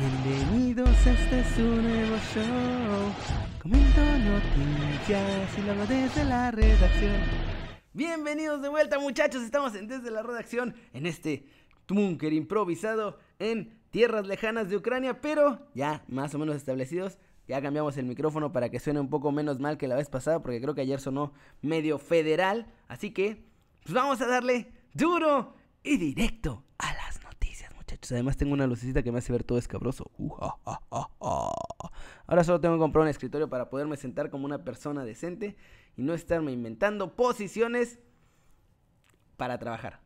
Bienvenidos, este es un nuevo show. Comento noticias y luego desde la redacción. Bienvenidos de vuelta muchachos, estamos en desde la redacción en este búnker improvisado en tierras lejanas de Ucrania, pero ya más o menos establecidos. Ya cambiamos el micrófono para que suene un poco menos mal que la vez pasada, porque creo que ayer sonó medio federal. Así que, pues vamos a darle duro y directo a las Además tengo una lucecita que me hace ver todo escabroso. Uh, Ahora solo tengo que comprar un escritorio para poderme sentar como una persona decente y no estarme inventando posiciones para trabajar.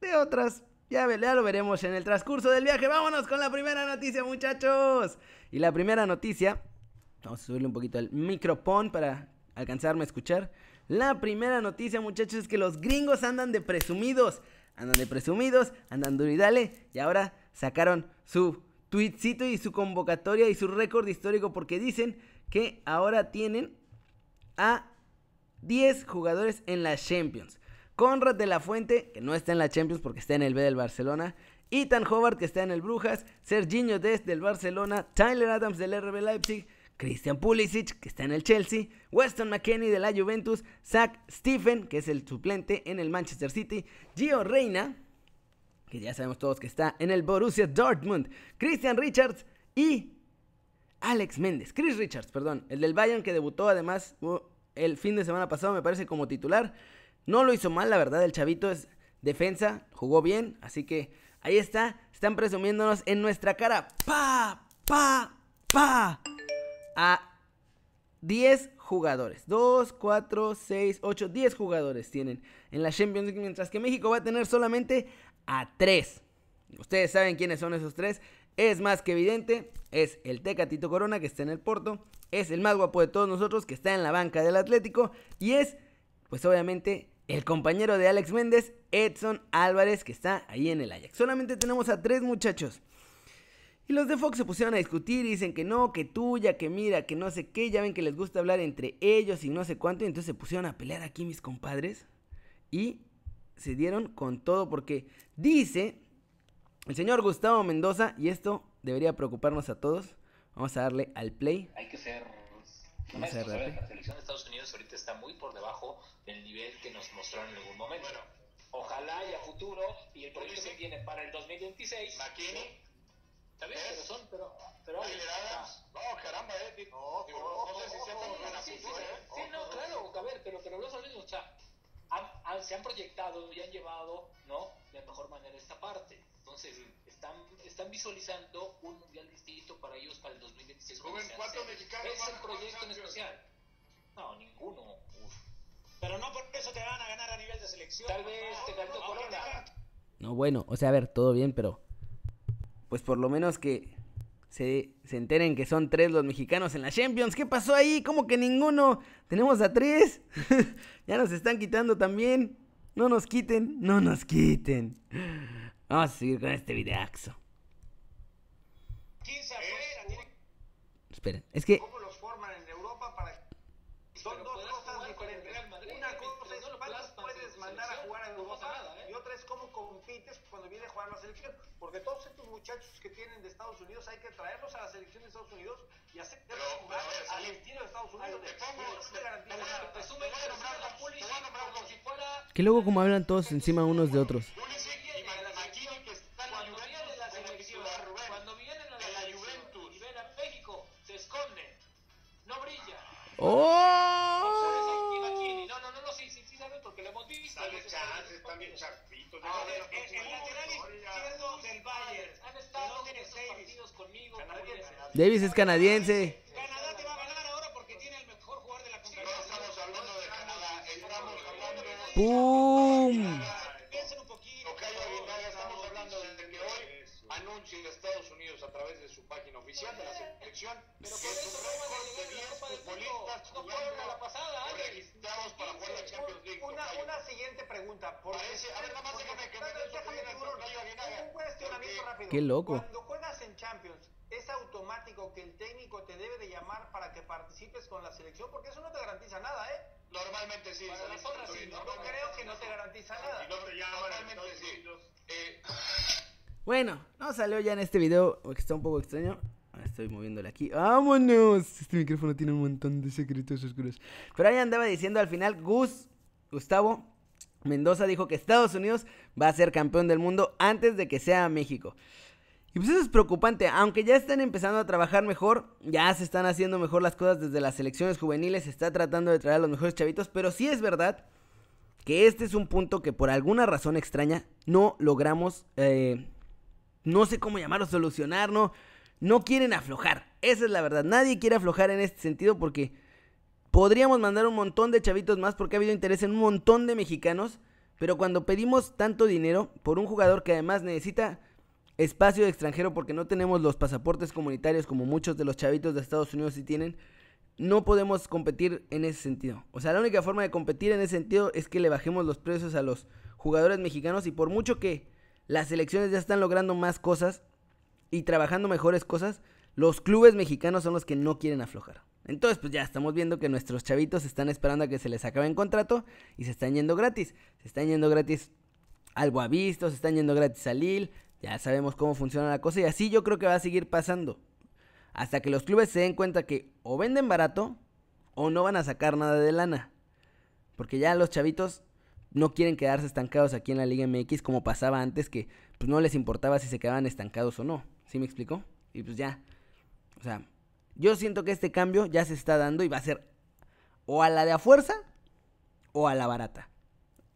De otras, ya, ya lo veremos en el transcurso del viaje. Vámonos con la primera noticia, muchachos. Y la primera noticia, vamos a subirle un poquito el micrófono para alcanzarme a escuchar. La primera noticia, muchachos, es que los gringos andan de presumidos. Andan de presumidos, andan duro y ahora sacaron su tweetcito y su convocatoria y su récord histórico porque dicen que ahora tienen a 10 jugadores en la Champions. Conrad de la Fuente, que no está en la Champions porque está en el B del Barcelona. Ethan Howard, que está en el Brujas. Serginho Dest del Barcelona. Tyler Adams del RB Leipzig. Christian Pulisic, que está en el Chelsea, Weston McKenney de la Juventus, Zach Stephen, que es el suplente en el Manchester City, Gio Reina, que ya sabemos todos que está en el Borussia Dortmund, Christian Richards y Alex Méndez, Chris Richards, perdón, el del Bayern que debutó además uh, el fin de semana pasado, me parece como titular. No lo hizo mal, la verdad, el chavito es defensa, jugó bien, así que ahí está, están presumiéndonos en nuestra cara. Pa, pa, pa a 10 jugadores. 2, 4, 6, 8, 10 jugadores tienen en la Champions League, mientras que México va a tener solamente a 3. Ustedes saben quiénes son esos 3. Es más que evidente, es el Tecatito Corona que está en el Porto, es el más guapo de todos nosotros que está en la banca del Atlético y es, pues obviamente, el compañero de Alex Méndez, Edson Álvarez, que está ahí en el Ajax. Solamente tenemos a 3 muchachos. Y los de Fox se pusieron a discutir y dicen que no, que tuya, que mira, que no sé qué. Ya ven que les gusta hablar entre ellos y no sé cuánto. Y entonces se pusieron a pelear aquí mis compadres. Y se dieron con todo porque dice el señor Gustavo Mendoza, y esto debería preocuparnos a todos. Vamos a darle al play. Hay que ser... la selección de Estados Unidos ahorita está muy por debajo del nivel que nos mostraron en algún momento. ojalá y a futuro, y el proyecto que viene para el 2026... McKinney Está bien, pero son, pero. pero No, caramba, eh. No, no, sé si se sí, sí, sí, no, claro, a ver, pero, pero los mismos, o sea, se han proyectado y han llevado, ¿no? De mejor manera esta parte. Entonces, están, están visualizando un mundial distinto para ellos para el 2026. ¿cuántos mexicanos Es el proyecto en especial. No, ninguno. Uf. Pero no por eso te van a ganar a nivel de selección. Tal vez te ganó Corona. No, bueno, o sea, a ver, todo bien, pero pues por lo menos que se, se, enteren que son tres los mexicanos en la Champions. ¿Qué pasó ahí? ¿Cómo que ninguno? Tenemos a tres. ya nos están quitando también. No nos quiten, no nos quiten. Vamos a seguir con este videaxo. Esperen, es que porque todos estos muchachos que tienen de Estados Unidos hay que traerlos a la selección de Estados Unidos y hacerlos jugar al estilo de Estados Unidos. Que luego como hablan todos encima unos de otros. Cuando vienen a la Juventus y ven a México, se esconden, no brillan. ¡Oh! No, no, no, no, sí, sí, sí, saben porque lo hemos visto. Están El lateral izquierdo del Bayern. Han estado en partidos conmigo. Davis es canadiense. Canadá te va a ganar ahora porque tiene el mejor jugador de la. No estamos hablando de Canadá, estamos hablando de... ¡Pum! Página oficial de la selección que récord de 10 futbolistas jugando la pasada, registrados para jugar la Champions League. Una, una siguiente pregunta. Parece, a ver, nada más déjame que me dé su opinión al Tocayo Un cuestionamiento rápido. Qué loco. Cuando juegas en Champions, ¿es automático que el técnico te debe de llamar para que participes con la selección? Porque eso no te garantiza nada, ¿eh? Normalmente sí. Para las otras sí. No, creo que no te garantiza nada. Y no te llaman, Normalmente sí. Eh, Bueno, no salió ya en este video, está un poco extraño. Ah, estoy moviéndole aquí. ¡Vámonos! Este micrófono tiene un montón de secretos oscuros. Pero ahí andaba diciendo al final, Gus, Gustavo Mendoza dijo que Estados Unidos va a ser campeón del mundo antes de que sea México. Y pues eso es preocupante, aunque ya están empezando a trabajar mejor, ya se están haciendo mejor las cosas desde las selecciones juveniles, se está tratando de traer a los mejores chavitos, pero sí es verdad que este es un punto que por alguna razón extraña no logramos, eh, no sé cómo llamarlo, solucionar, no, no quieren aflojar. Esa es la verdad, nadie quiere aflojar en este sentido porque podríamos mandar un montón de chavitos más porque ha habido interés en un montón de mexicanos, pero cuando pedimos tanto dinero por un jugador que además necesita espacio extranjero porque no tenemos los pasaportes comunitarios como muchos de los chavitos de Estados Unidos sí tienen, no podemos competir en ese sentido. O sea, la única forma de competir en ese sentido es que le bajemos los precios a los jugadores mexicanos y por mucho que las selecciones ya están logrando más cosas y trabajando mejores cosas, los clubes mexicanos son los que no quieren aflojar. Entonces, pues ya estamos viendo que nuestros chavitos están esperando a que se les acabe el contrato y se están yendo gratis. Se están yendo gratis al Boavisto, se están yendo gratis al Lille, ya sabemos cómo funciona la cosa y así yo creo que va a seguir pasando. Hasta que los clubes se den cuenta que o venden barato o no van a sacar nada de lana. Porque ya los chavitos no quieren quedarse estancados aquí en la Liga MX como pasaba antes que pues no les importaba si se quedaban estancados o no. ¿Sí me explico? Y pues ya. O sea, yo siento que este cambio ya se está dando y va a ser o a la de a fuerza o a la barata.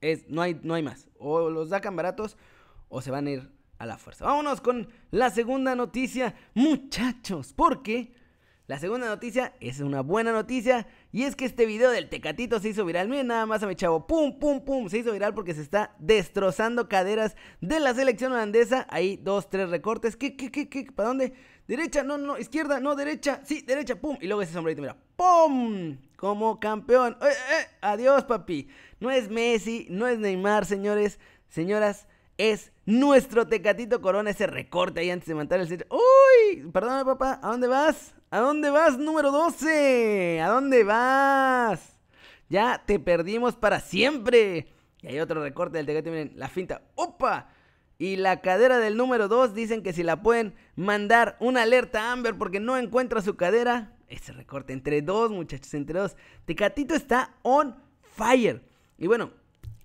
Es, no, hay, no hay más. O los sacan baratos o se van a ir a la fuerza. Vámonos con la segunda noticia, muchachos, porque la segunda noticia es una buena noticia y es que este video del Tecatito se hizo viral. Miren nada más a mi chavo, pum, pum, pum, se hizo viral porque se está destrozando caderas de la selección holandesa. Ahí dos, tres recortes. ¿Qué, qué, qué, qué? ¿Para dónde? Derecha, no, no, izquierda, no, derecha, sí, derecha, pum. Y luego ese sombrerito, mira, ¡pum! Como campeón. ¡Eh, eh! Adiós, papi. No es Messi, no es Neymar, señores, señoras es nuestro Tecatito Corona, ese recorte ahí antes de matar el sitio. ¡Uy! Perdóname, papá, ¿a dónde vas? ¿A dónde vas, número 12? ¿A dónde vas? Ya te perdimos para siempre. Y hay otro recorte del Tecatito, miren, la finta. ¡Opa! Y la cadera del número 2 dicen que si la pueden mandar una alerta a Amber porque no encuentra su cadera. Ese recorte entre dos, muchachos, entre dos. Tecatito está on fire. Y bueno,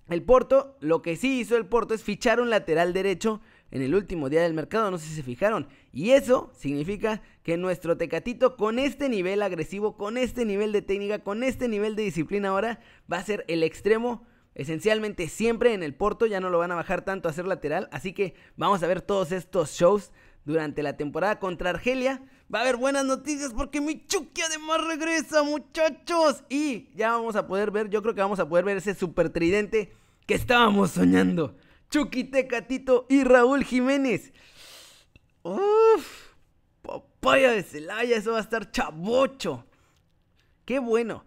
el Porto, lo que sí hizo el Porto es fichar un lateral derecho en el último día del mercado, no sé si se fijaron. Y eso significa que nuestro Tecatito con este nivel agresivo, con este nivel de técnica, con este nivel de disciplina ahora, va a ser el extremo esencialmente siempre en el Porto, ya no lo van a bajar tanto a ser lateral, así que vamos a ver todos estos shows durante la temporada contra Argelia. Va a haber buenas noticias porque mi Chucky además regresa, muchachos. Y ya vamos a poder ver, yo creo que vamos a poder ver ese super tridente que estábamos soñando. Chucky, Tecatito y Raúl Jiménez. Uf, papaya de Celaya, eso va a estar chabocho. Qué bueno.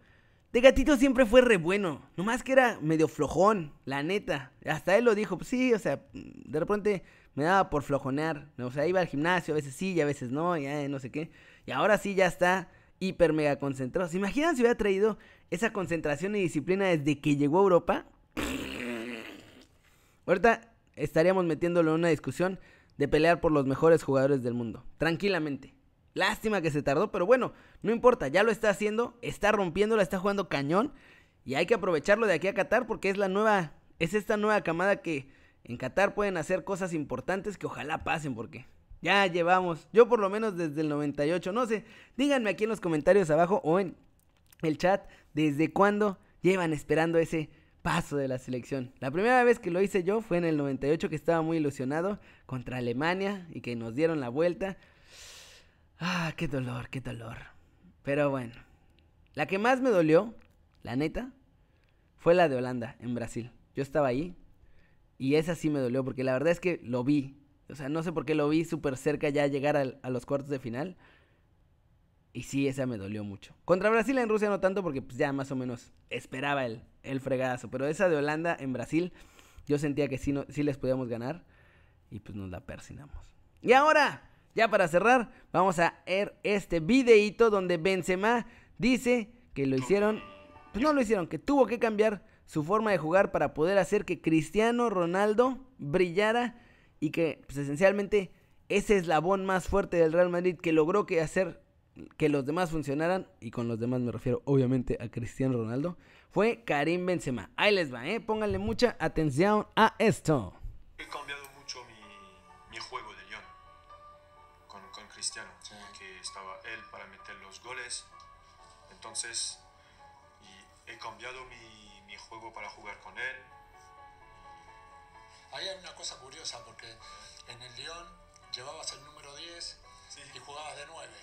Tecatito siempre fue re bueno. Nomás que era medio flojón, la neta. Hasta él lo dijo. Pues sí, o sea, de repente me daba por flojonear. O sea, iba al gimnasio, a veces sí y a veces no, ya no sé qué. Y ahora sí ya está hiper mega concentrado. ¿Se imaginan si hubiera traído esa concentración y disciplina desde que llegó a Europa? Ahorita estaríamos metiéndolo en una discusión de pelear por los mejores jugadores del mundo. Tranquilamente. Lástima que se tardó, pero bueno, no importa, ya lo está haciendo, está rompiéndolo, está jugando cañón. Y hay que aprovecharlo de aquí a Qatar porque es la nueva, es esta nueva camada que en Qatar pueden hacer cosas importantes que ojalá pasen porque ya llevamos, yo por lo menos desde el 98, no sé, díganme aquí en los comentarios abajo o en el chat desde cuándo llevan esperando ese paso de la selección. La primera vez que lo hice yo fue en el 98 que estaba muy ilusionado contra Alemania y que nos dieron la vuelta. Ah, qué dolor, qué dolor. Pero bueno, la que más me dolió, la neta, fue la de Holanda en Brasil. Yo estaba ahí, y esa sí me dolió porque la verdad es que lo vi. O sea, no sé por qué lo vi súper cerca ya llegar a, los cuartos de final. Y sí, esa me dolió mucho. Contra Brasil en Rusia no tanto porque pues ya más o menos esperaba el, el fregadazo. Pero esa de Holanda en Brasil yo sentía que sí, no, sí les podíamos ganar. Y pues nos la persinamos. Y ahora, ya para cerrar, vamos a ver este videito donde Benzema dice que lo hicieron... Pues no lo hicieron, que tuvo que cambiar su forma de jugar para poder hacer que Cristiano Ronaldo brillara y que pues, esencialmente ese eslabón más fuerte del Real Madrid que logró que hacer que los demás funcionaran, y con los demás me refiero obviamente a Cristiano Ronaldo, fue Karim Benzema. Ahí les va, ¿eh? pónganle mucha atención a esto. He cambiado mucho mi, juego de Lyon con, Cristiano, que estaba él para meter los goles, entonces he cambiado mi, mi juego para jugar con él. Ahí hay una cosa curiosa porque en el Lyon llevabas el número 10 y jugabas de 9.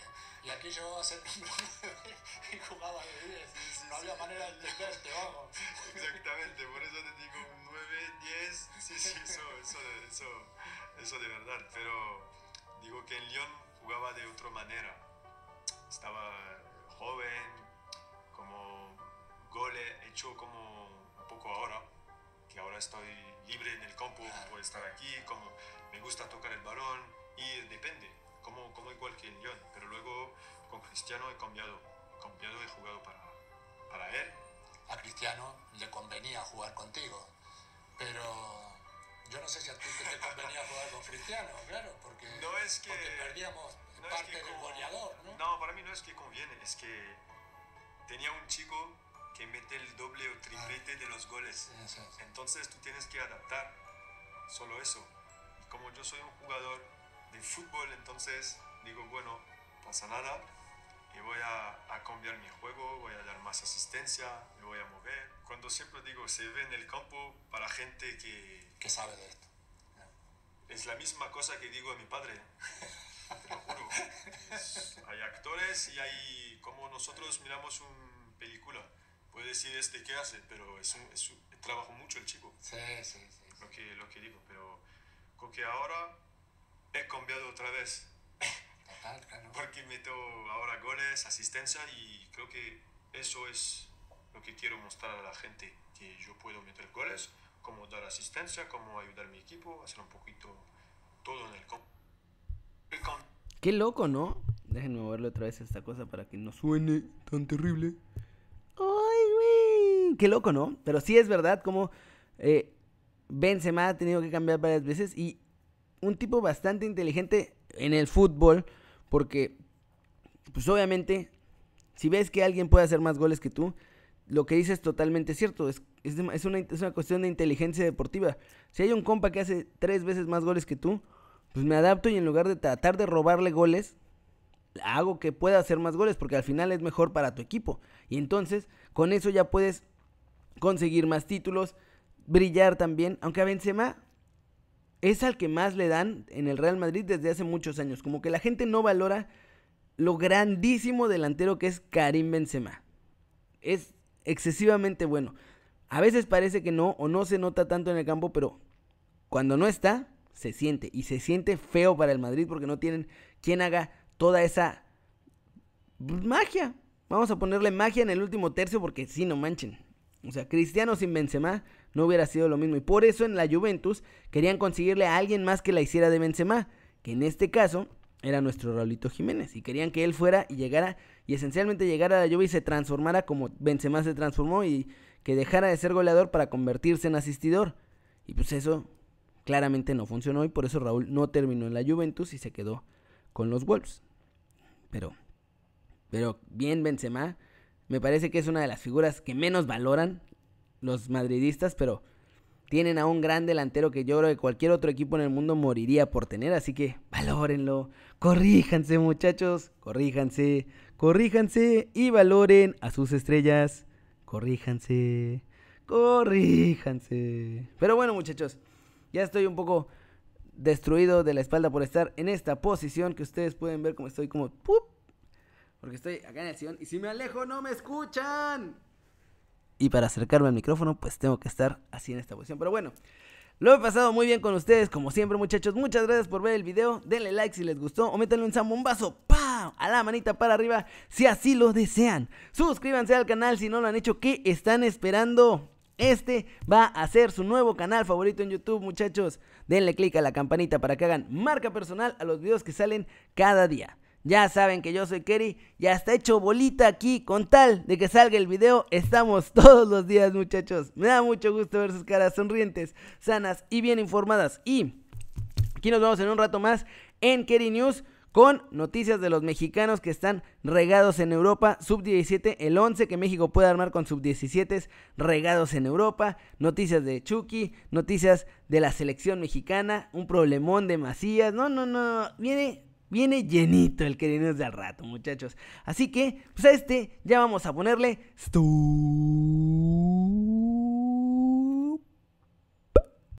Y aquí llevabas el número 9 y jugabas de 10. no había manera de entenderte, vamos. Exactamente, por eso te digo 9, 10. Sí, sí, eso, eso, eso, eso de verdad. Pero digo que en Lyon jugaba de otra manera. Estaba joven, como goles hecho como un poco ahora, que ahora estoy libre en el campo, puedo estar aquí, como me gusta tocar el balón y depende como, como igual que en Lyon, pero luego con Cristiano he cambiado, he cambiado, he jugado para, para él. A Cristiano le convenía jugar contigo, pero yo no sé si a ti te convenía jugar con Cristiano, claro, porque, no es que, perdíamos parte del goleador, ¿no? No, para mí no es que conviene, es que tenía un chico que mete el doble o triplete de los goles. Entonces tú tienes que adaptar solo eso. Y como yo soy un jugador de fútbol, entonces digo, bueno, pasa nada, y voy a, cambiar mi juego, voy a dar más asistencia, me voy a mover. Cuando siempre digo, se ve en el campo para gente que... Que sabe de esto. Es la misma cosa que digo a mi padre, te lo juro. hay actores y hay, como nosotros miramos una película, puede decir este qué hace, pero es un, es trabajo mucho el chico. Sí, sí, sí. Lo, que, lo que digo, pero creo que ahora he cambiado otra vez. Porque meto ahora goles, asistencia y creo que eso es lo que quiero mostrar a la gente, que yo puedo meter goles, como dar asistencia, como ayudar a mi equipo, hacer un poquito todo en el campo. Qué loco, ¿no? Déjenme moverle otra vez esta cosa para que no suene tan terrible. Qué loco, ¿no? Pero sí es verdad como eh, Benzema ha tenido que cambiar varias veces y un tipo bastante inteligente en el fútbol, porque, pues obviamente, si ves que alguien puede hacer más goles que tú, lo que dices es totalmente cierto. Es, es, una, es, una, cuestión de inteligencia deportiva. Si hay un compa que hace tres veces más goles que tú, pues me adapto y en lugar de tratar de robarle goles, hago que pueda hacer más goles porque al final es mejor para tu equipo. Y entonces, con eso ya puedes conseguir más títulos, brillar también. Aunque a Benzema es al que más le dan en el Real Madrid desde hace muchos años. Como que la gente no valora lo grandísimo delantero que es Karim Benzema. Es excesivamente bueno. A veces parece que no o no se nota tanto en el campo, pero cuando no está, se siente. Y se siente feo para el Madrid porque no tienen quien haga toda esa magia. Vamos a ponerle magia en el último tercio porque si no manchen. O sea, Cristiano sin Benzema no hubiera sido lo mismo. Y por eso en la Juventus querían conseguirle a alguien más que la hiciera de Benzema, que en este caso era nuestro Raulito Jiménez. Y querían que él fuera y llegara, y esencialmente llegara a la Juve y se transformara como Benzema se transformó y que dejara de ser goleador para convertirse en asistidor. Y pues eso claramente no funcionó y por eso Raúl no terminó en la Juventus y se quedó con los Wolves. Pero, pero bien Benzema, me parece que es una de las figuras que menos valoran los madridistas, pero tienen a un gran delantero que yo creo que cualquier otro equipo en el mundo moriría por tener, así que valórenlo, corríjanse muchachos, corríjanse, corríjanse y valoren a sus estrellas, corríjanse, corríjanse. Pero bueno muchachos, ya estoy un poco destruido de la espalda por estar en esta posición que ustedes pueden ver como estoy como... porque estoy acá en el sillón y si me alejo no me escuchan. Y para acercarme al micrófono, pues tengo que estar así en esta posición. Pero bueno, lo he pasado muy bien con ustedes, como siempre, muchachos. Muchas gracias por ver el video. Denle like si les gustó o métanle un zambombazo ¡pam! a la manita para arriba si así lo desean. Suscríbanse al canal si no lo han hecho. ¿Qué están esperando? Este va a ser su nuevo canal favorito en YouTube, muchachos. Denle click a la campanita para que hagan marca personal a los videos que salen cada día. Ya saben que yo soy Kerry, ya está hecho bolita aquí con tal de que salga el video. Estamos todos los días, muchachos. Me da mucho gusto ver sus caras sonrientes, sanas y bien informadas. Y Aquí nos vemos en un rato más en Kerry News con noticias de los mexicanos que están regados en Europa, sub-17, el 11 que México puede armar con sub-17 regados en Europa, noticias de Chucky, noticias de la selección mexicana, un problemón de Macías, no, no, no, viene Viene llenito el querinos de al rato, muchachos. Así que, pues a este ya vamos a ponerle... Stop.